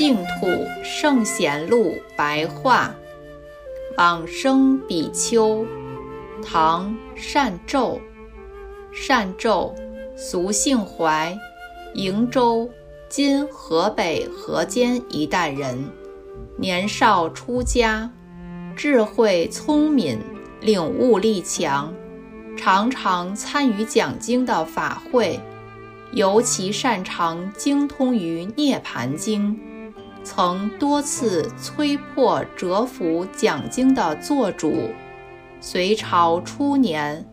净土圣贤录白话，往生比丘，唐善咒。善咒，俗姓怀，瀛州（今河北河间一带）人，年少出家，智慧聪敏，领悟力强，常常参与讲经的法会，尤其擅长精通于《涅盘经》，曾多次摧破折服讲经的作主。隋朝初年。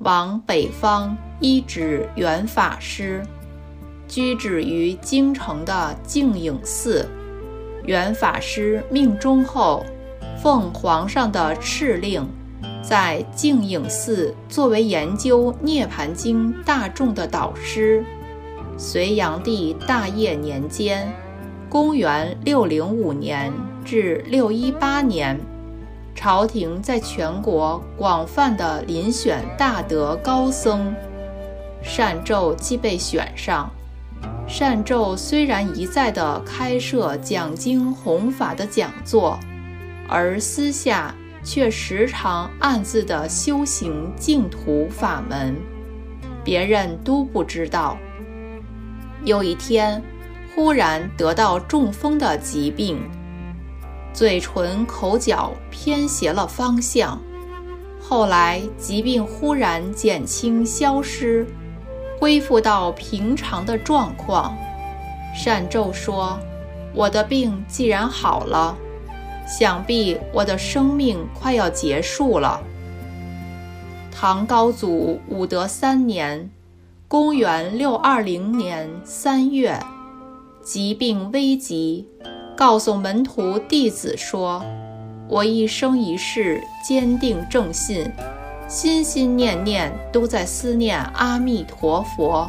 往北方依止元法师，居止于京城的净影寺。元法师命终后，奉皇上的敕令，在净影寺作为研究《涅盘经》大众的导师。隋炀帝大业年间（公元605年至618年）。朝廷在全国广泛地遴选大德高僧，善咒即被选上。善咒虽然一再地开设讲经弘法的讲座，而私下却时常暗自地修行净土法门，别人都不知道。有一天，忽然得到中风的疾病。嘴唇、口角偏斜了方向，后来疾病忽然减轻、消失，恢复到平常的状况。善咒说：“我的病既然好了，想必我的生命快要结束了。”唐高祖武德三年（公元620年）三月，疾病危急。告诉门徒弟子说：“我一生一世坚定正信，心心念念都在思念阿弥陀佛，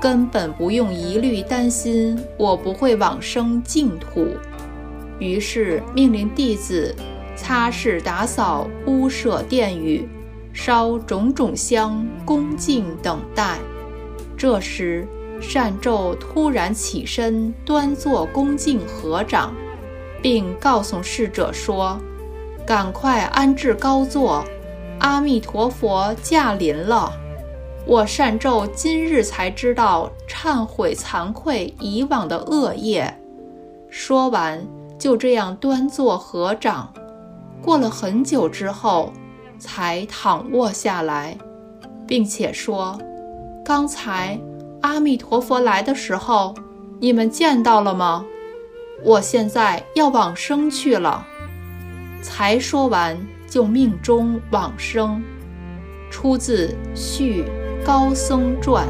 根本不用疑虑担心我不会往生净土。”于是命令弟子擦拭打扫屋舍殿宇，烧种种香恭敬等待。这时。善咒突然起身，端坐恭敬合掌，并告诉侍者说：“赶快安置高座，阿弥陀佛驾临了。”我善咒今日才知道忏悔惭愧以往的恶业。说完，就这样端坐合掌。过了很久之后，才躺卧下来，并且说：“刚才。”阿弥陀佛来的时候，你们见到了吗？我现在要往生去了。才说完，就命中往生。出自《续高僧传》。